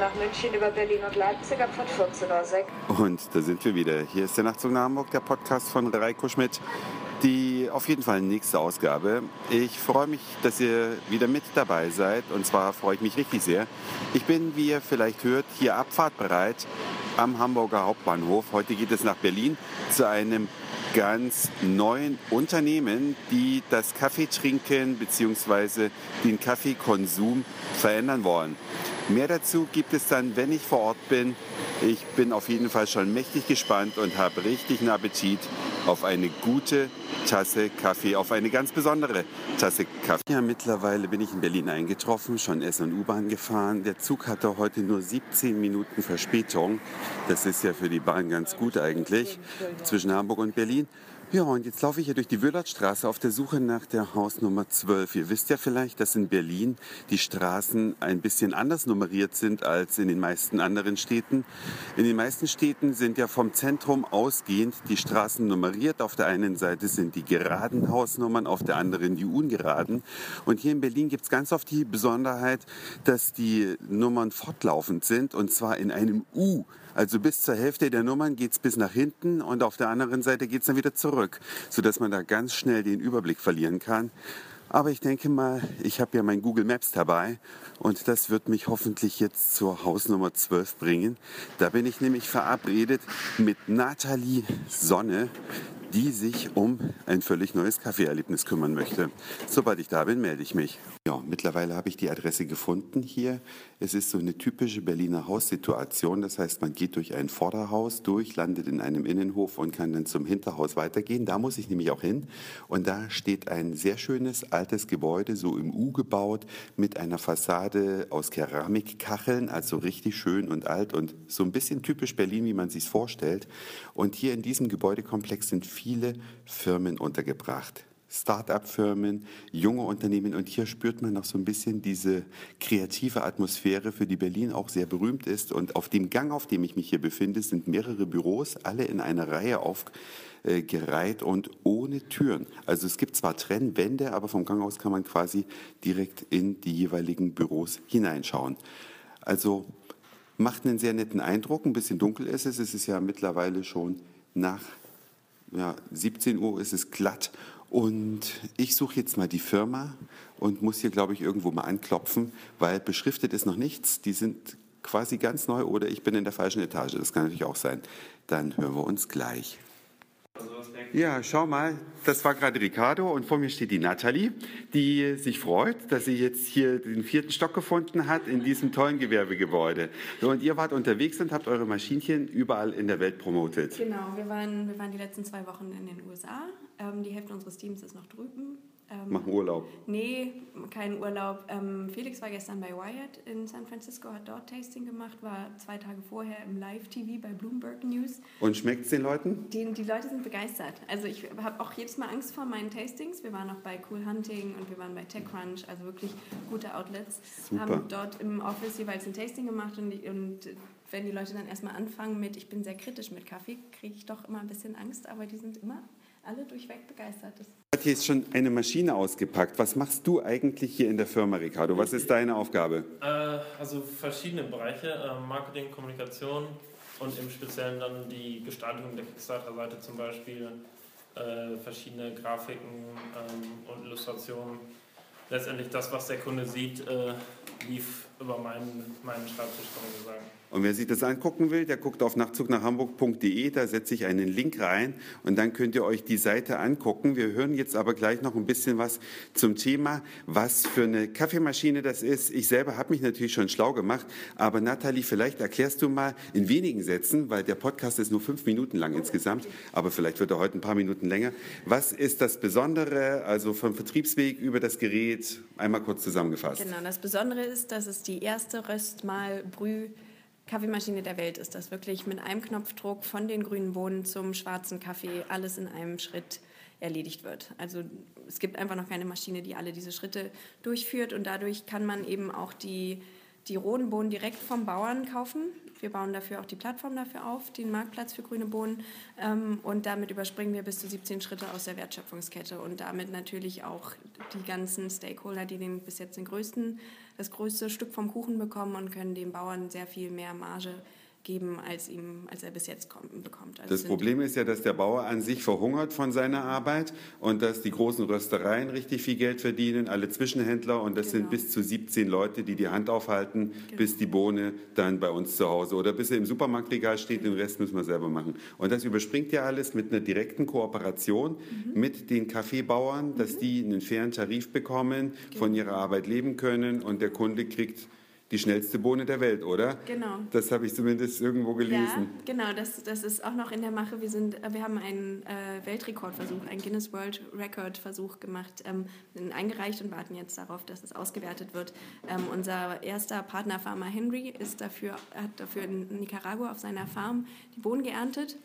nach München über Berlin und Leipzig ab von 14.06 Uhr. Und da sind wir wieder. Hier ist der Nachtzug nach Hamburg, der Podcast von Reiko Schmidt. Die auf jeden Fall nächste Ausgabe. Ich freue mich, dass ihr wieder mit dabei seid. Und zwar freue ich mich richtig sehr. Ich bin, wie ihr vielleicht hört, hier abfahrtbereit am Hamburger Hauptbahnhof. Heute geht es nach Berlin zu einem ganz neuen Unternehmen, die das Kaffeetrinken bzw. den Kaffeekonsum verändern wollen. Mehr dazu gibt es dann, wenn ich vor Ort bin. Ich bin auf jeden Fall schon mächtig gespannt und habe richtigen Appetit auf eine gute Tasse Kaffee, auf eine ganz besondere Tasse Kaffee. Ja, mittlerweile bin ich in Berlin eingetroffen, schon S- und U-Bahn gefahren. Der Zug hatte heute nur 17 Minuten Verspätung. Das ist ja für die Bahn ganz gut eigentlich, zwischen Hamburg und Berlin. Ja, und jetzt laufe ich hier durch die Wüllertstraße auf der Suche nach der Hausnummer 12. Ihr wisst ja vielleicht, dass in Berlin die Straßen ein bisschen anders nummeriert sind als in den meisten anderen Städten. In den meisten Städten sind ja vom Zentrum ausgehend die Straßen nummeriert. Auf der einen Seite sind die geraden Hausnummern, auf der anderen die ungeraden. Und hier in Berlin gibt es ganz oft die Besonderheit, dass die Nummern fortlaufend sind und zwar in einem U. Also bis zur Hälfte der Nummern geht es bis nach hinten und auf der anderen Seite geht es dann wieder zurück, sodass man da ganz schnell den Überblick verlieren kann. Aber ich denke mal, ich habe ja mein Google Maps dabei und das wird mich hoffentlich jetzt zur Hausnummer 12 bringen. Da bin ich nämlich verabredet mit Nathalie Sonne, die sich um ein völlig neues Kaffeeerlebnis kümmern möchte. Sobald ich da bin, melde ich mich. Ja, mittlerweile habe ich die Adresse gefunden hier. Es ist so eine typische Berliner Haussituation. Das heißt, man geht durch ein Vorderhaus durch, landet in einem Innenhof und kann dann zum Hinterhaus weitergehen. Da muss ich nämlich auch hin. Und da steht ein sehr schönes altes Gebäude, so im U gebaut, mit einer Fassade aus Keramikkacheln, also richtig schön und alt und so ein bisschen typisch Berlin, wie man sich vorstellt. Und hier in diesem Gebäudekomplex sind viele Firmen untergebracht. Start-up-Firmen, junge Unternehmen. Und hier spürt man noch so ein bisschen diese kreative Atmosphäre, für die Berlin auch sehr berühmt ist. Und auf dem Gang, auf dem ich mich hier befinde, sind mehrere Büros, alle in einer Reihe aufgereiht und ohne Türen. Also es gibt zwar Trennwände, aber vom Gang aus kann man quasi direkt in die jeweiligen Büros hineinschauen. Also macht einen sehr netten Eindruck. Ein bisschen dunkel ist es. Es ist ja mittlerweile schon nach ja, 17 Uhr ist es glatt und ich suche jetzt mal die Firma und muss hier, glaube ich, irgendwo mal anklopfen, weil beschriftet ist noch nichts. Die sind quasi ganz neu oder ich bin in der falschen Etage. Das kann natürlich auch sein. Dann hören wir uns gleich. Ja, schau mal, das war gerade Ricardo und vor mir steht die Nathalie, die sich freut, dass sie jetzt hier den vierten Stock gefunden hat in diesem tollen Gewerbegebäude. So, und ihr wart unterwegs und habt eure Maschinchen überall in der Welt promotet. Genau, wir waren, wir waren die letzten zwei Wochen in den USA. Ähm, die Hälfte unseres Teams ist noch drüben. Ähm, Machen Urlaub? Nee, keinen Urlaub. Ähm, Felix war gestern bei Wired in San Francisco, hat dort Tasting gemacht, war zwei Tage vorher im Live-TV bei Bloomberg News. Und schmeckt es den Leuten? Die, die Leute sind begeistert. Also ich habe auch jedes Mal Angst vor meinen Tastings. Wir waren auch bei Cool Hunting und wir waren bei TechCrunch, also wirklich gute Outlets. Super. Haben dort im Office jeweils ein Tasting gemacht und, die, und wenn die Leute dann erstmal anfangen mit, ich bin sehr kritisch mit Kaffee, kriege ich doch immer ein bisschen Angst, aber die sind immer alle durchweg begeistert. Das hat hier jetzt schon eine Maschine ausgepackt. Was machst du eigentlich hier in der Firma, Ricardo? Was ist deine Aufgabe? Äh, also verschiedene Bereiche, äh, Marketing, Kommunikation und im Speziellen dann die Gestaltung der Kickstarter-Seite zum Beispiel, äh, verschiedene Grafiken ähm, und Illustrationen. Letztendlich das, was der Kunde sieht, äh, lief über meinen, meinen Schreibtisch, kann man so sagen. Und wer sich das angucken will, der guckt auf nachzugnachhamburg.de, da setze ich einen Link rein und dann könnt ihr euch die Seite angucken. Wir hören jetzt aber gleich noch ein bisschen was zum Thema, was für eine Kaffeemaschine das ist. Ich selber habe mich natürlich schon schlau gemacht, aber Nathalie, vielleicht erklärst du mal in wenigen Sätzen, weil der Podcast ist nur fünf Minuten lang insgesamt, aber vielleicht wird er heute ein paar Minuten länger. Was ist das Besondere, also vom Vertriebsweg über das Gerät, einmal kurz zusammengefasst? Genau, das Besondere ist, dass es die erste Röstmal-Brüh Kaffeemaschine der Welt ist das wirklich mit einem Knopfdruck von den grünen Bohnen zum schwarzen Kaffee alles in einem Schritt erledigt wird. Also es gibt einfach noch keine Maschine, die alle diese Schritte durchführt und dadurch kann man eben auch die, die rohen Bohnen direkt vom Bauern kaufen. Wir bauen dafür auch die Plattform dafür auf, den Marktplatz für grüne Bohnen ähm, und damit überspringen wir bis zu 17 Schritte aus der Wertschöpfungskette und damit natürlich auch die ganzen Stakeholder, die den bis jetzt den größten das größte Stück vom Kuchen bekommen und können dem Bauern sehr viel mehr Marge geben, als, ihm, als er bis jetzt kommt, bekommt. Also das Problem ist ja, dass der Bauer an sich verhungert von seiner Arbeit und dass die großen Röstereien richtig viel Geld verdienen, alle Zwischenhändler und das genau. sind bis zu 17 Leute, die die Hand aufhalten, genau. bis die Bohne dann bei uns zu Hause oder bis sie im Supermarktregal steht, den Rest müssen wir selber machen. Und das überspringt ja alles mit einer direkten Kooperation mhm. mit den Kaffeebauern, dass mhm. die einen fairen Tarif bekommen, genau. von ihrer Arbeit leben können und der Kunde kriegt die schnellste Bohne der Welt, oder? Genau. Das habe ich zumindest irgendwo gelesen. Ja, genau, das, das ist auch noch in der Mache. Wir, sind, wir haben einen äh, Weltrekordversuch, einen Guinness World Record Versuch gemacht, ähm, eingereicht und warten jetzt darauf, dass es ausgewertet wird. Ähm, unser erster Partnerfarmer Henry ist dafür, hat dafür in Nicaragua auf seiner Farm die Bohnen geerntet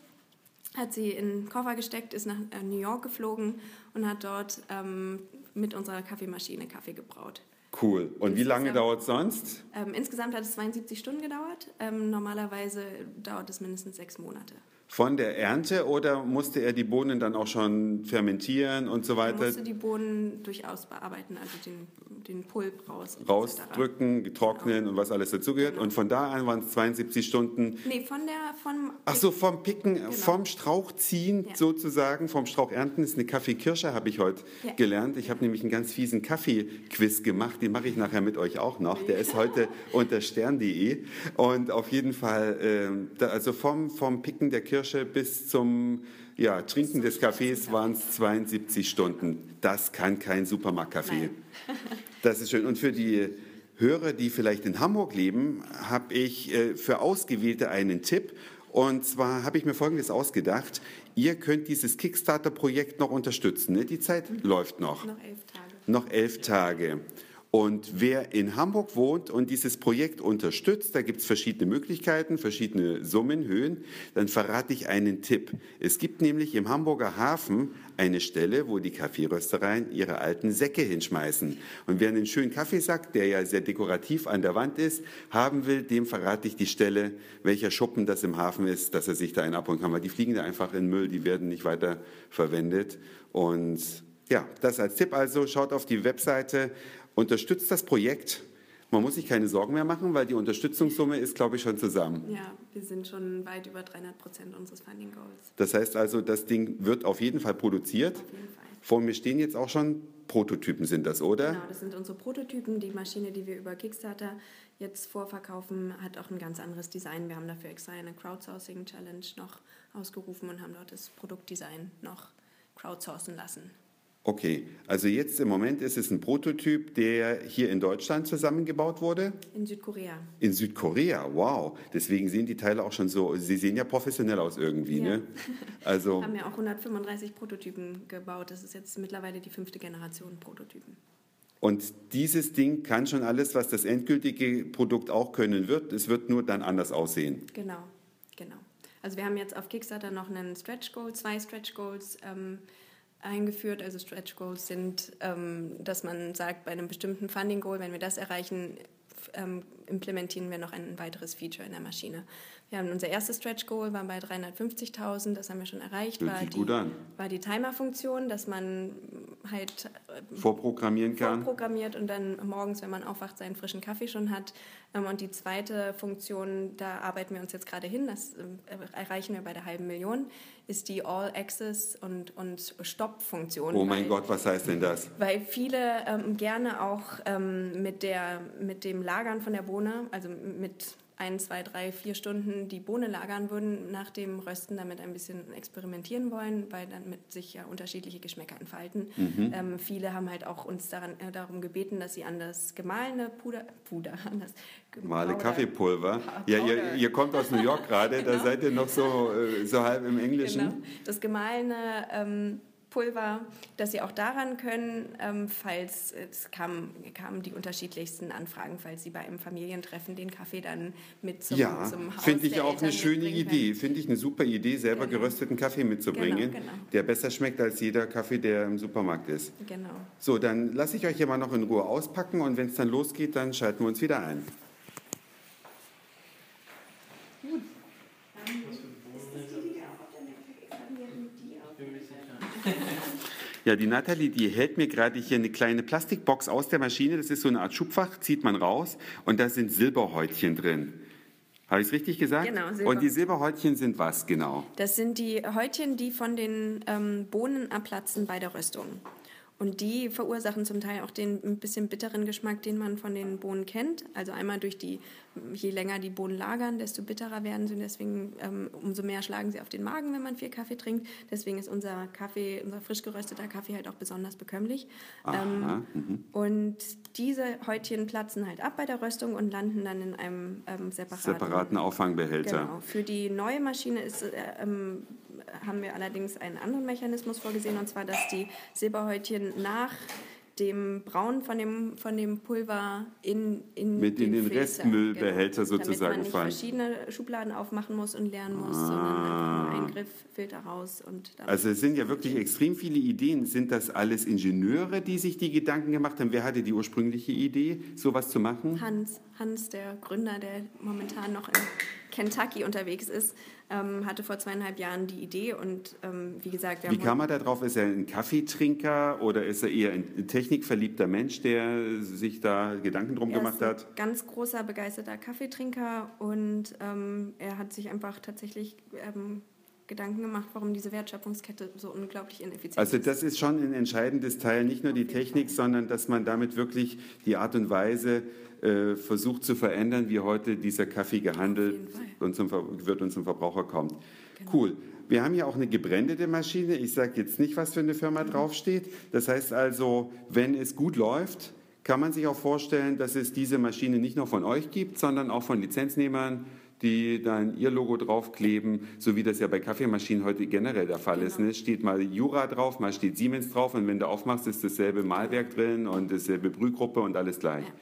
hat sie in den Koffer gesteckt, ist nach äh, New York geflogen und hat dort ähm, mit unserer Kaffeemaschine Kaffee gebraut. Cool. Und wie lange dauert es sonst? Ähm, insgesamt hat es 72 Stunden gedauert. Ähm, normalerweise dauert es mindestens sechs Monate. Von der Ernte oder musste er die Bohnen dann auch schon fermentieren und so weiter? Er musste die Bohnen durchaus bearbeiten, also den, den Pulp raus. Rausdrücken, getrocknen genau. und was alles dazugehört. Genau. Und von da an waren es 72 Stunden. Nee, von der. Vom Ach so, vom Picken, genau. vom Strauch ziehen ja. sozusagen, vom Strauch ernten ist eine Kaffeekirsche, habe ich heute ja. gelernt. Ich habe nämlich einen ganz fiesen Kaffeequiz gemacht, den mache ich nachher mit euch auch noch. Der ist heute unter stern.de. Und auf jeden Fall, äh, da, also vom, vom Picken der Kirsche Kirsche bis zum ja, Trinken des Kaffees waren es 72 Stunden. Das kann kein Supermarktkaffee. Das ist schön. Und für die Hörer, die vielleicht in Hamburg leben, habe ich äh, für Ausgewählte einen Tipp. Und zwar habe ich mir Folgendes ausgedacht. Ihr könnt dieses Kickstarter-Projekt noch unterstützen. Ne? Die Zeit mhm. läuft noch. Noch elf Tage. Noch elf Tage. Und wer in Hamburg wohnt und dieses Projekt unterstützt, da gibt es verschiedene Möglichkeiten, verschiedene Summenhöhen, dann verrate ich einen Tipp. Es gibt nämlich im Hamburger Hafen eine Stelle, wo die Kaffeeröstereien ihre alten Säcke hinschmeißen. Und wer einen schönen Kaffeesack, der ja sehr dekorativ an der Wand ist, haben will, dem verrate ich die Stelle, welcher Schuppen das im Hafen ist, dass er sich da einen abholen kann. Weil die fliegen da einfach in Müll, die werden nicht weiter verwendet. Und ja, das als Tipp also, schaut auf die Webseite unterstützt das Projekt. Man muss sich keine Sorgen mehr machen, weil die Unterstützungssumme ist, glaube ich, schon zusammen. Ja, wir sind schon weit über 300 Prozent unseres Funding Goals. Das heißt also, das Ding wird auf jeden Fall produziert. Auf jeden Fall. Vor mir stehen jetzt auch schon Prototypen, sind das, oder? Genau, das sind unsere Prototypen. Die Maschine, die wir über Kickstarter jetzt vorverkaufen, hat auch ein ganz anderes Design. Wir haben dafür extra eine Crowdsourcing Challenge noch ausgerufen und haben dort das Produktdesign noch crowdsourcen lassen. Okay, also jetzt im Moment ist es ein Prototyp, der hier in Deutschland zusammengebaut wurde? In Südkorea. In Südkorea, wow. Deswegen sehen die Teile auch schon so, sie sehen ja professionell aus irgendwie, ja. ne? Also Wir haben ja auch 135 Prototypen gebaut. Das ist jetzt mittlerweile die fünfte Generation Prototypen. Und dieses Ding kann schon alles, was das endgültige Produkt auch können wird. Es wird nur dann anders aussehen. Genau, genau. Also wir haben jetzt auf Kickstarter noch einen Stretch Goal, zwei Stretch Goals. Ähm, eingeführt. Also Stretch Goals sind, ähm, dass man sagt, bei einem bestimmten Funding Goal, wenn wir das erreichen, ähm, implementieren wir noch ein weiteres Feature in der Maschine. Wir haben unser erstes Stretch Goal war bei 350.000, das haben wir schon erreicht. War die, war die Timer-Funktion, dass man halt äh, vorprogrammieren kann. Vorprogrammiert und dann morgens, wenn man aufwacht, seinen frischen Kaffee schon hat. Ähm, und die zweite Funktion, da arbeiten wir uns jetzt gerade hin, das äh, erreichen wir bei der halben Million, ist die All-Access und, und Stop-Funktion. Oh mein weil, Gott, was heißt denn das? Weil viele ähm, gerne auch ähm, mit, der, mit dem Lagern von der Bohne, also mit ein, zwei, drei, vier Stunden die Bohne lagern würden, nach dem Rösten damit ein bisschen experimentieren wollen, weil damit sich ja unterschiedliche Geschmäcker entfalten. Mhm. Ähm, viele haben halt auch uns daran, äh, darum gebeten, dass sie an das gemahlene Puder, Puder, an das Gemahle Kaffeepulver. Ja, ihr, ihr, kommt aus New York gerade, genau. da seid ihr noch so, äh, so halb im Englischen. Genau. Das gemahlene ähm, Pulver, dass Sie auch daran können, ähm, falls es kamen, kamen die unterschiedlichsten Anfragen, falls Sie bei einem Familientreffen den Kaffee dann mit zum, ja, zum Haus finde ich auch Eltern eine schöne Idee. Finde ich eine super Idee, selber genau. gerösteten Kaffee mitzubringen, genau, genau. der besser schmeckt als jeder Kaffee, der im Supermarkt ist. Genau. So, dann lasse ich euch hier mal noch in Ruhe auspacken und wenn es dann losgeht, dann schalten wir uns wieder ein. Ja, die Nathalie, die hält mir gerade hier eine kleine Plastikbox aus der Maschine. Das ist so eine Art Schubfach, zieht man raus und da sind Silberhäutchen drin. Habe ich es richtig gesagt? Genau, Silber. Und die Silberhäutchen sind was genau? Das sind die Häutchen, die von den ähm, Bohnen abplatzen bei der Röstung. Und die verursachen zum Teil auch den ein bisschen bitteren Geschmack, den man von den Bohnen kennt. Also einmal durch die, je länger die Bohnen lagern, desto bitterer werden sie. Und deswegen ähm, umso mehr schlagen sie auf den Magen, wenn man viel Kaffee trinkt. Deswegen ist unser Kaffee, unser frisch gerösteter Kaffee halt auch besonders bekömmlich. Ähm, und diese Häutchen platzen halt ab bei der Röstung und landen dann in einem ähm, separaten, Separaten Auffangbehälter. Genau. Für die neue Maschine ist äh, ähm, haben wir allerdings einen anderen Mechanismus vorgesehen, und zwar, dass die Silberhäutchen nach dem Brauen von dem, von dem Pulver in, in Mit in den Filter, Restmüllbehälter genau, sozusagen damit man nicht fahren. verschiedene Schubladen aufmachen muss und lernen muss, sondern Ah. einfach nur Eingriff, Filter raus und dann Also es sind ja wirklich extrem viele Ideen. Sind das alles Ingenieure, die sich die Gedanken gemacht haben? Wer hatte die ursprüngliche Idee, sowas zu machen? Hans, Hans, der Gründer, der momentan noch in Kentucky unterwegs ist, ähm, hatte vor zweieinhalb Jahren die Idee und ähm, wie gesagt, wir Wie haben kam er da drauf? Ist er ein Kaffeetrinker oder ist er eher ein technikverliebter Mensch, der sich da Gedanken drum Er gemacht ist ein hat? ganz großer, begeisterter Kaffeetrinker und ähm, er hat sich einfach tatsächlich ähm, Gedanken gemacht, warum diese Wertschöpfungskette so unglaublich ineffizient Also ist. das ist schon ein entscheidendes Teil, nicht nur die Technik, sondern dass man damit wirklich die Art und Weise äh, versucht zu verändern, wie heute dieser Kaffee gehandelt und zum, wird und zum Verbraucher kommt. Cool. Wir haben ja auch eine gebrandete Maschine. Ich sage jetzt nicht, was für eine Firma draufsteht. Das heißt also, wenn es gut läuft, kann man sich auch vorstellen, dass es diese Maschine nicht nur von euch gibt, sondern auch von Lizenznehmern, die dann ihr Logo draufkleben, so wie das ja bei Kaffeemaschinen heute generell der Fall ist. Genau. Ne? Es steht mal Jura drauf, mal steht Siemens drauf und wenn du aufmachst, ist dasselbe Malwerk drin und dasselbe Brühgruppe und alles gleich. Ja.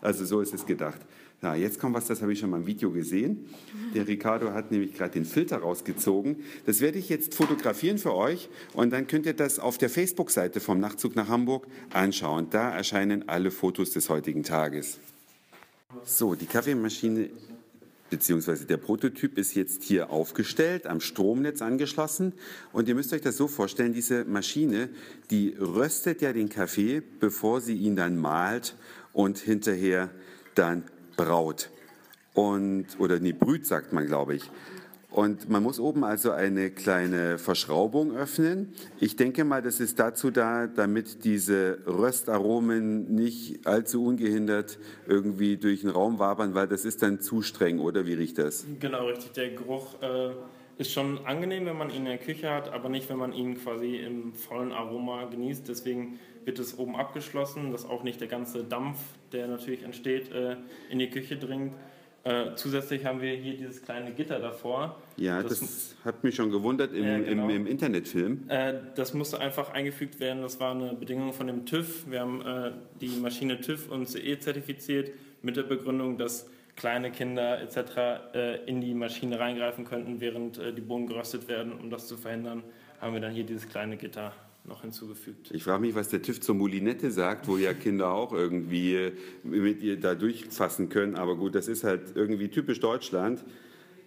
Also so ist es gedacht. Ja, jetzt kommt was, das habe ich schon mal im Video gesehen. Der Ricardo hat nämlich gerade den Filter rausgezogen. Das werde ich jetzt fotografieren für euch und dann könnt ihr das auf der Facebook-Seite vom Nachtzug nach Hamburg anschauen. Da erscheinen alle Fotos des heutigen Tages. So, die Kaffeemaschine beziehungsweise der Prototyp ist jetzt hier aufgestellt, am Stromnetz angeschlossen. Und ihr müsst euch das so vorstellen, diese Maschine, die röstet ja den Kaffee, bevor sie ihn dann malt und hinterher dann braut. Und, oder nee, brüht, sagt man, glaube ich. Und man muss oben also eine kleine Verschraubung öffnen. Ich denke mal, das ist dazu da, damit diese Röstaromen nicht allzu ungehindert irgendwie durch den Raum wabern, weil das ist dann zu streng, oder wie riecht das? Genau, richtig. Der Geruch äh, ist schon angenehm, wenn man ihn in der Küche hat, aber nicht, wenn man ihn quasi im vollen Aroma genießt. Deswegen wird es oben abgeschlossen, dass auch nicht der ganze Dampf, der natürlich entsteht, äh, in die Küche dringt. Äh, zusätzlich haben wir hier dieses kleine Gitter davor. Ja, das, hat mich schon gewundert im, Ja, genau. im, im Internetfilm. Äh, das musste einfach eingefügt werden. Das war eine Bedingung von dem TÜV. Wir haben äh, die Maschine TÜV und CE zertifiziert mit der Begründung, dass kleine Kinder etc. Äh, in die Maschine reingreifen könnten, während äh, die Bohnen geröstet werden. Um das zu verhindern, haben wir dann hier dieses kleine Gitter noch hinzugefügt. Ich frage mich, was der TÜV zur Moulinette sagt, wo ja Kinder auch irgendwie mit ihr da durchfassen können. Aber gut, das ist halt irgendwie typisch Deutschland.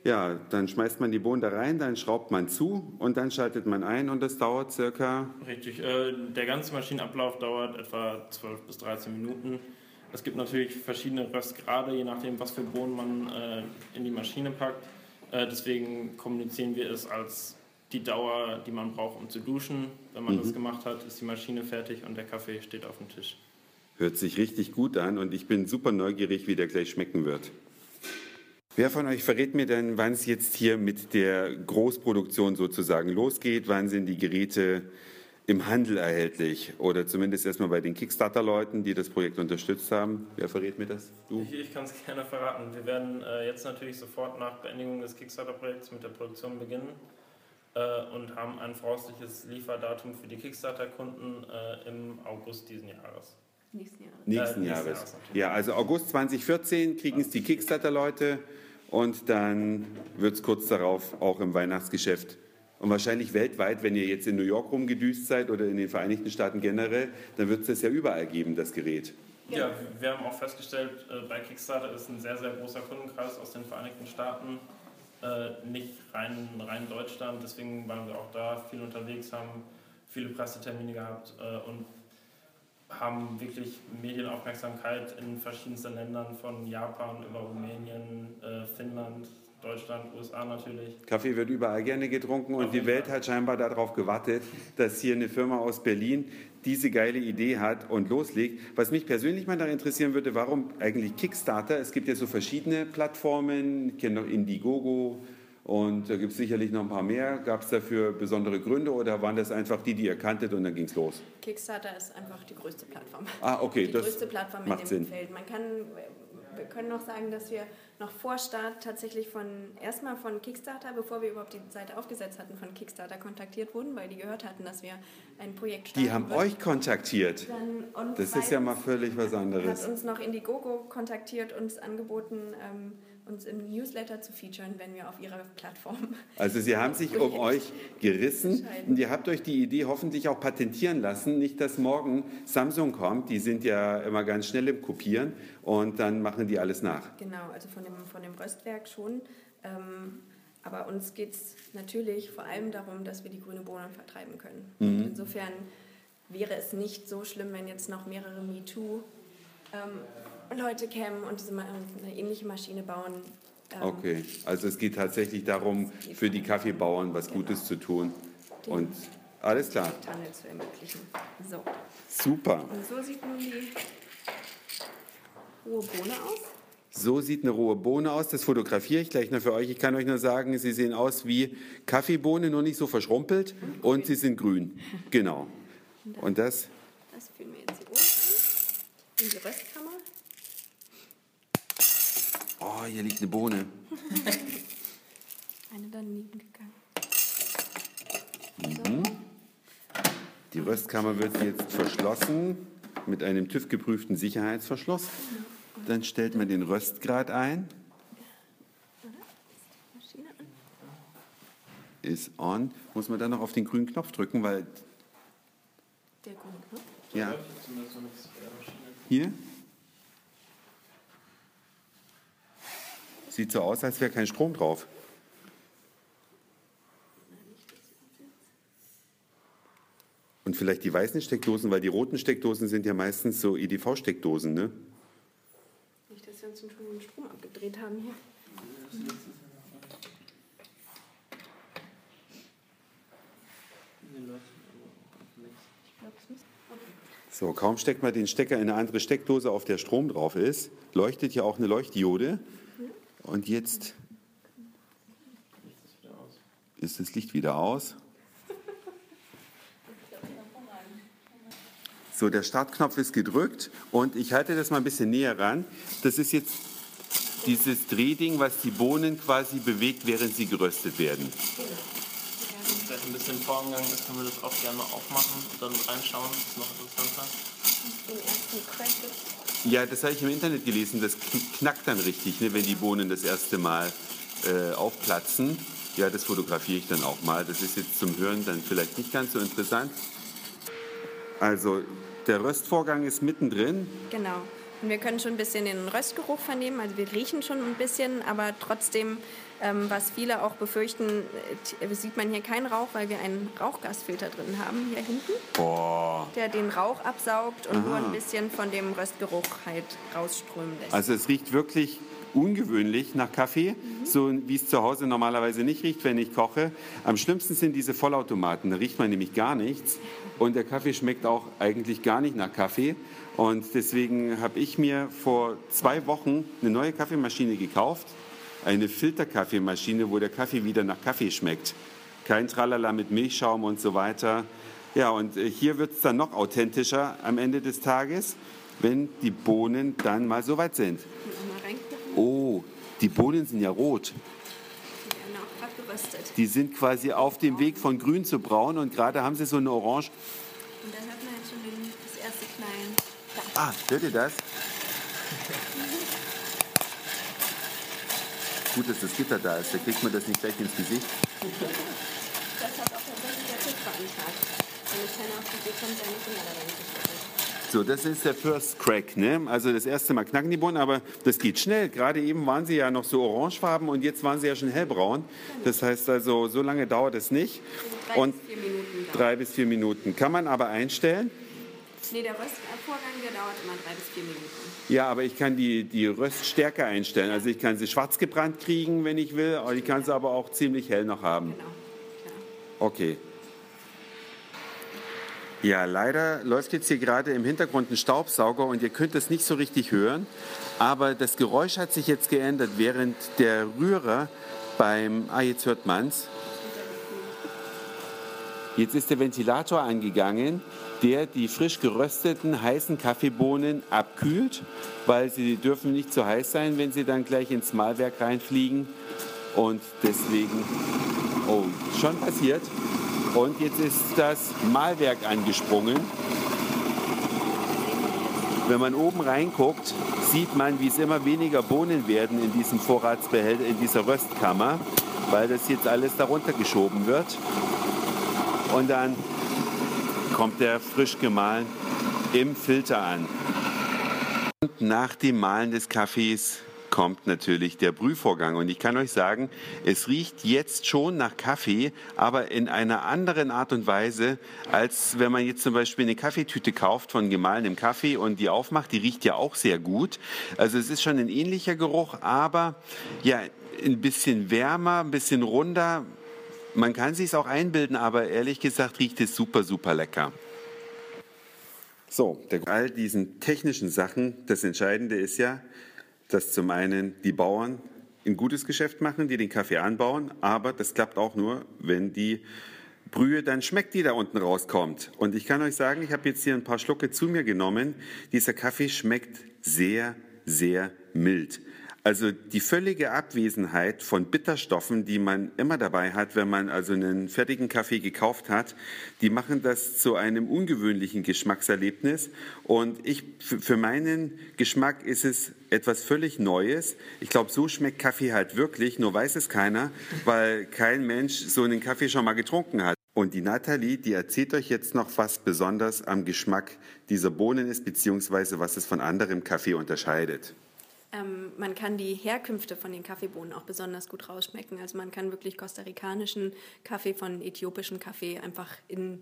Ja, dann schmeißt man die Bohnen da rein, dann schraubt man zu und dann schaltet man ein und das dauert circa. Richtig. Äh, der ganze Maschinenablauf dauert etwa 12 bis 13 Minuten. Es gibt natürlich verschiedene Röstgrade, je nachdem, was für Bohnen man äh, in die Maschine packt. Äh, deswegen kommunizieren wir es als die Dauer, die man braucht, um zu duschen. Wenn man das gemacht hat, ist die Maschine fertig und der Kaffee steht auf dem Tisch. Hört sich richtig gut an und ich bin super neugierig, wie der gleich schmecken wird. Wer von euch verrät mir denn, wann es jetzt hier mit der Großproduktion sozusagen losgeht? Wann sind die Geräte im Handel erhältlich? Oder zumindest erstmal bei den Kickstarter-Leuten, die das Projekt unterstützt haben. Wer verrät mir das? Du? Ich, ich kann es gerne verraten. Wir werden äh, jetzt natürlich sofort nach Beendigung des Kickstarter-Projekts mit der Produktion beginnen und haben ein voraussichtliches Lieferdatum für die Kickstarter-Kunden äh, im August diesen Jahres. nächsten Jahr. Nächsten Äh, nächsten Jahres. Jahres. Ja, also August 2014 kriegen es die Kickstarter-Leute und dann wird es kurz darauf auch im Weihnachtsgeschäft und wahrscheinlich weltweit, wenn ihr jetzt in New York rumgedüst seid oder in den Vereinigten Staaten generell, dann wird es das ja überall geben, das Gerät. Ja, wir haben auch festgestellt, äh, bei Kickstarter ist ein sehr, sehr großer Kundenkreis aus den Vereinigten Staaten, äh, nicht rein, rein Deutschland. Deswegen waren wir auch da viel unterwegs, haben viele Pressetermine gehabt äh, und haben wirklich Medienaufmerksamkeit in verschiedensten Ländern, von Japan über Rumänien, äh, Finnland, Deutschland, USA natürlich. Kaffee wird überall gerne getrunken und die Welt hat scheinbar darauf gewartet, dass hier eine Firma aus Berlin diese geile Idee hat und loslegt. Was mich persönlich mal daran interessieren würde, warum eigentlich Kickstarter? Es gibt ja so verschiedene Plattformen, ich kenne noch Indiegogo und da gibt es sicherlich noch ein paar mehr. Gab es dafür besondere Gründe oder waren das einfach die, die ihr kanntet und dann ging es los? Kickstarter ist einfach die größte Plattform. Ah, okay, die das größte Plattform in macht dem Sinn. Feld. Man kann, wir können noch sagen, dass wir noch vor Start tatsächlich von erstmal von Kickstarter, bevor wir überhaupt die Seite aufgesetzt hatten, von Kickstarter kontaktiert wurden, weil die gehört hatten, dass wir ein Projekt starten. Die haben würden. euch kontaktiert. Das ist ja mal völlig was Hat anderes. uns noch Indiegogo kontaktiert, uns angeboten, ähm, uns im Newsletter zu featuren, wenn wir auf ihrer Plattform. Also sie haben sich um euch gerissen und ihr habt euch die Idee hoffentlich auch patentieren lassen. Nicht, dass morgen Samsung kommt, die sind ja immer ganz schnell im Kopieren und dann machen die alles nach. Genau, also von dem, von dem Röstwerk schon. Ähm, aber uns geht es natürlich vor allem darum, dass wir die grüne Bohne vertreiben können. Und insofern wäre es nicht so schlimm, wenn jetzt noch mehrere MeToo ähm, Leute kämen und diese, eine ähnliche Maschine bauen. Ähm, Okay, also es geht tatsächlich darum, für die Kaffeebauern was Gutes zu tun. Und alles klar, Tunnel zu ermöglichen. So. super. Und so sieht nun die hohe Bohne aus. So sieht eine rohe Bohne aus. Das fotografiere ich gleich noch für euch. Ich kann euch nur sagen, sie sehen aus wie Kaffeebohnen, nur nicht so verschrumpelt. Und sie sind grün. Genau. Und das, Das führen wir jetzt. In die Röstkammer. oh, hier liegt eine Bohne. Eine daneben gegangen. Die Röstkammer wird jetzt verschlossen mit einem TÜV-geprüften Sicherheitsverschluss. Dann stellt man den Röstgrad ein, Maschine an. ist on. Muss man dann noch auf den grünen Knopf drücken, weil, Der grüne Knopf. ja, hier. Sieht so aus, als wäre kein Strom drauf. Und vielleicht die weißen Steckdosen, weil die roten Steckdosen sind ja meistens so EDV-Steckdosen, ne? Nicht, dass wir uns schon den Strom abgedreht haben hier. Muss. So, kaum steckt man den Stecker in eine andere Steckdose, auf der Strom drauf ist, leuchtet ja auch eine Leuchtdiode. Und jetzt ist das Licht wieder aus. So, der Startknopf ist gedrückt und ich halte das mal ein bisschen näher ran. Das ist jetzt dieses Drehding, was die Bohnen quasi bewegt, während sie geröstet werden. Vielleicht ein bisschen vorangegangen ist, können wir das auch gerne aufmachen und dann reinschauen. Das ist noch interessanter. Den ersten Crack. Ja, das habe ich im Internet gelesen. Das kn- knackt dann richtig, ne, wenn die Bohnen das erste Mal äh, aufplatzen. Ja, das fotografiere ich dann auch mal. Das ist jetzt zum Hören dann vielleicht nicht ganz so interessant. Also, der Röstvorgang ist mittendrin. Genau. Und wir können schon ein bisschen den Röstgeruch vernehmen. Also wir riechen schon ein bisschen, aber trotzdem, ähm, was viele auch befürchten, äh, sieht man hier keinen Rauch, weil wir einen Rauchgasfilter drin haben hier hinten, Boah. der den Rauch absaugt und nur ein bisschen von dem Röstgeruch halt rausströmen lässt. Also, es riecht wirklich ungewöhnlich nach Kaffee, so wie es zu Hause normalerweise nicht riecht, wenn ich koche. Am schlimmsten sind diese Vollautomaten. Da riecht man nämlich gar nichts. Und der Kaffee schmeckt auch eigentlich gar nicht nach Kaffee. Und deswegen habe ich mir vor zwei Wochen eine neue Kaffeemaschine gekauft. Eine Filterkaffeemaschine, wo der Kaffee wieder nach Kaffee schmeckt. Kein Tralala mit Milchschaum und so weiter. Ja, und äh, hier wird es dann noch authentischer am Ende des Tages, wenn die Bohnen dann mal soweit sind. Mal reingucken, Oh, die Bohnen sind ja rot. Die werden auch gerade geröstet. Die sind quasi auf dem Weg von grün zu braun und gerade haben sie so eine Orange. Und da hört man jetzt schon den, das erste Knallen. Da. Ah, hört ihr das? Gut, dass das Gitter da ist, da kriegt man das nicht gleich ins Gesicht. Das hat auch tatsächlich der TÜV beantragt. Damit keiner auf die Idee kommt, seine Finger da rein zu. So, das ist der First Crack, ne? Also das erste Mal knacken die Bohnen, aber das geht schnell. Gerade eben waren sie ja noch so orangefarben und jetzt waren sie ja schon hellbraun. Das heißt also, so lange dauert es nicht. Drei und bis vier Minuten. dauert. drei bis vier Minuten. Kann man aber einstellen. Nee, der Röstvorgang, der dauert immer drei bis vier Minuten. Ja, aber ich kann die, die Röststärke einstellen. Also ich kann sie schwarz gebrannt kriegen, wenn ich will, aber ich kann sie aber auch ziemlich hell noch haben. Genau. Ja. Okay. Ja, leider läuft jetzt hier gerade im Hintergrund ein Staubsauger und ihr könnt es nicht so richtig hören. Aber das Geräusch hat sich jetzt geändert, während der Rührer beim, ah, jetzt hört man's. Jetzt ist der Ventilator angegangen, der die frisch gerösteten heißen Kaffeebohnen abkühlt, weil sie dürfen nicht zu heiß sein, wenn sie dann gleich ins Mahlwerk reinfliegen. Und deswegen, oh, schon passiert. Und jetzt ist das Mahlwerk angesprungen. Wenn man oben reinguckt, sieht man, wie es immer weniger Bohnen werden in diesem Vorratsbehälter, in dieser Röstkammer, weil das jetzt alles darunter geschoben wird. Und dann kommt der frisch gemahlen im Filter an. Und nach dem Mahlen des Kaffees kommt natürlich der Brühvorgang. Und ich kann euch sagen, es riecht jetzt schon nach Kaffee, aber in einer anderen Art und Weise, als wenn man jetzt zum Beispiel eine Kaffeetüte kauft von gemahlenem Kaffee und die aufmacht. Die riecht ja auch sehr gut. Also es ist schon ein ähnlicher Geruch, aber ja, ein bisschen wärmer, ein bisschen runder. Man kann sich auch einbilden, aber ehrlich gesagt riecht es super, super lecker. So, all diesen technischen Sachen, das Entscheidende ist ja, dass zum einen die Bauern ein gutes Geschäft machen, die den Kaffee anbauen, aber das klappt auch nur, wenn die Brühe dann schmeckt, die da unten rauskommt. Und ich kann euch sagen, ich habe jetzt hier ein paar Schlucke zu mir genommen. Dieser Kaffee schmeckt sehr, sehr mild. Also die völlige Abwesenheit von Bitterstoffen, die man immer dabei hat, wenn man also einen fertigen Kaffee gekauft hat, die machen das zu einem ungewöhnlichen Geschmackserlebnis. Und ich, für meinen Geschmack ist es etwas völlig Neues. Ich glaube, so schmeckt Kaffee halt wirklich, nur weiß es keiner, weil kein Mensch so einen Kaffee schon mal getrunken hat. Und die Nathalie, die erzählt euch jetzt noch, was besonders am Geschmack dieser Bohnen ist, beziehungsweise was es von anderem Kaffee unterscheidet. Ähm, man kann die Herkünfte von den Kaffeebohnen auch besonders gut rausschmecken. Also man kann wirklich kostarikanischen Kaffee von äthiopischem Kaffee einfach in,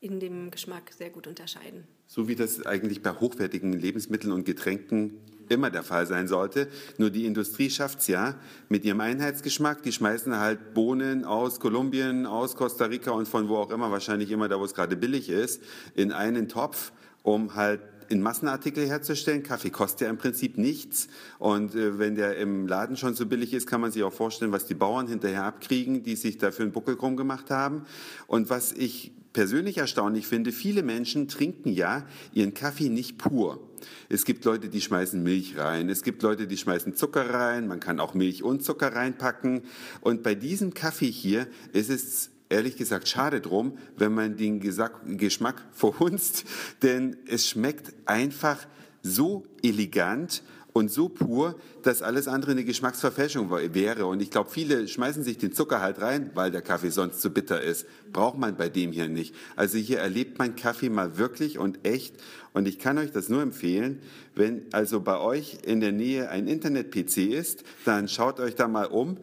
in dem Geschmack sehr gut unterscheiden. So wie das eigentlich bei hochwertigen Lebensmitteln und Getränken immer der Fall sein sollte. Nur die Industrie schafft es ja mit ihrem Einheitsgeschmack. Die schmeißen halt Bohnen aus Kolumbien, aus Costa Rica und von wo auch immer, wahrscheinlich immer da, wo es gerade billig ist, in einen Topf, um halt in Massenartikel herzustellen. Kaffee kostet ja im Prinzip nichts. Und äh, wenn der im Laden schon so billig ist, kann man sich auch vorstellen, was die Bauern hinterher abkriegen, die sich dafür einen Buckel krumm gemacht haben. Und was ich persönlich erstaunlich finde, viele Menschen trinken ja ihren Kaffee nicht pur. Es gibt Leute, die schmeißen Milch rein. Es gibt Leute, die schmeißen Zucker rein. Man kann auch Milch und Zucker reinpacken. Und bei diesem Kaffee hier ist es ehrlich gesagt schade drum, wenn man den Geschmack verhunzt, denn es schmeckt einfach so elegant und so pur, dass alles andere eine Geschmacksverfälschung wäre. Und ich glaube, viele schmeißen sich den Zucker halt rein, weil der Kaffee sonst zu bitter ist. Braucht man bei dem hier nicht. Also hier erlebt man Kaffee mal wirklich und echt. Und ich kann euch das nur empfehlen, wenn also bei euch in der Nähe ein Internet-PC ist, dann schaut euch da mal um.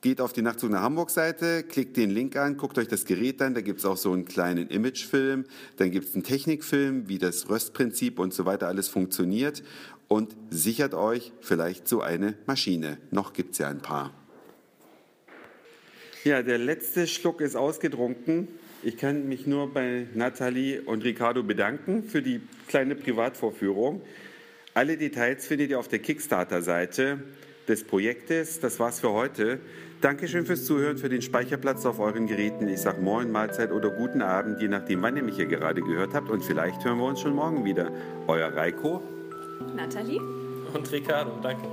Geht auf die Nachtzug nach Hamburg Seite, klickt den Link an, guckt euch das Gerät an, da gibt es auch so einen kleinen Imagefilm, dann gibt es einen Technikfilm, wie das Röstprinzip und so weiter alles funktioniert und sichert euch vielleicht so eine Maschine. Noch gibt es ja ein paar. Ja, der letzte Schluck ist ausgetrunken. Ich kann mich nur bei Nathalie und Ricardo bedanken für die kleine Privatvorführung. Alle Details findet ihr auf der Kickstarter-Seite des Projektes. Das war's für heute. Dankeschön fürs Zuhören, für den Speicherplatz auf euren Geräten. Ich sage Moin, Mahlzeit oder guten Abend, je nachdem, wann ihr mich hier gerade gehört habt. Und vielleicht hören wir uns schon morgen wieder. Euer Reiko. Nathalie? Und Ricardo, danke.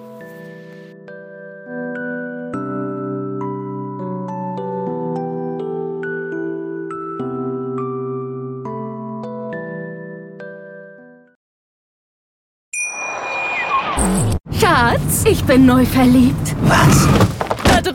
Schatz, ich bin neu verliebt. Was?